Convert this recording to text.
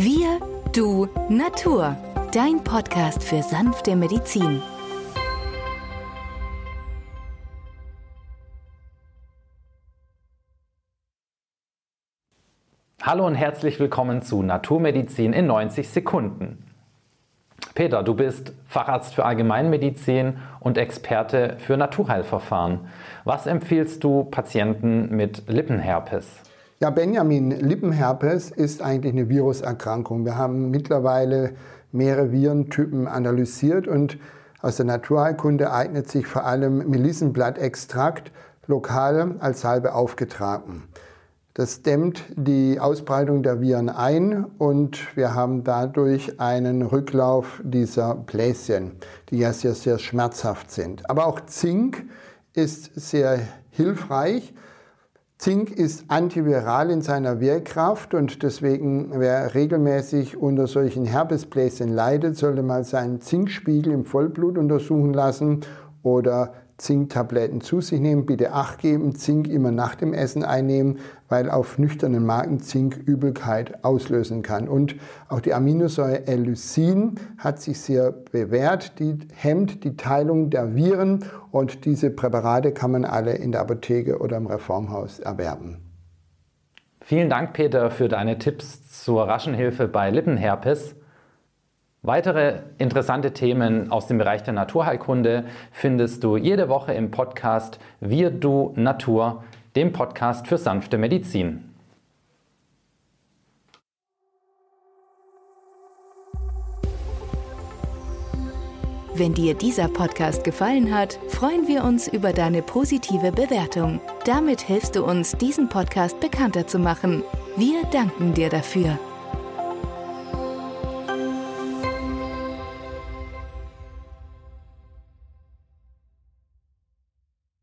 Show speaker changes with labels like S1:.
S1: Wir, du, Natur. Dein Podcast für sanfte Medizin.
S2: Hallo und herzlich willkommen zu Naturmedizin in 90 Sekunden. Peter, du bist Facharzt für Allgemeinmedizin und Experte für Naturheilverfahren. Was empfiehlst du Patienten mit Lippenherpes?
S3: Ja, Benjamin, Lippenherpes ist eigentlich eine Viruserkrankung. Wir haben mittlerweile mehrere Virentypen analysiert und aus der Naturheilkunde eignet sich vor allem Melissenblattextrakt lokal als Salbe aufgetragen. Das dämmt die Ausbreitung der Viren ein und wir haben dadurch einen Rücklauf dieser Bläschen, die ja sehr, sehr schmerzhaft sind. Aber auch Zink ist sehr hilfreich. Zink ist antiviral in seiner Wirkkraft und deswegen, wer regelmäßig unter solchen Herpesbläschen leidet, sollte mal seinen Zinkspiegel im Vollblut untersuchen lassen oder Zinktabletten zu sich nehmen. Bitte Acht geben, Zink immer nach dem Essen einnehmen, weil auf nüchternen Magen Zink Übelkeit auslösen kann. Und auch die Aminosäure Elysin hat sich sehr bewährt. Die hemmt die Teilung der Viren und diese Präparate kann man alle in der Apotheke oder im Reformhaus erwerben.
S2: Vielen Dank, Peter, für deine Tipps zur raschen Hilfe bei Lippenherpes. Weitere interessante Themen aus dem Bereich der Naturheilkunde findest du jede Woche im Podcast Wir Du Natur, dem Podcast für sanfte Medizin.
S1: Wenn dir dieser Podcast gefallen hat, freuen wir uns über deine positive Bewertung. Damit hilfst du uns, diesen Podcast bekannter zu machen. Wir danken dir dafür.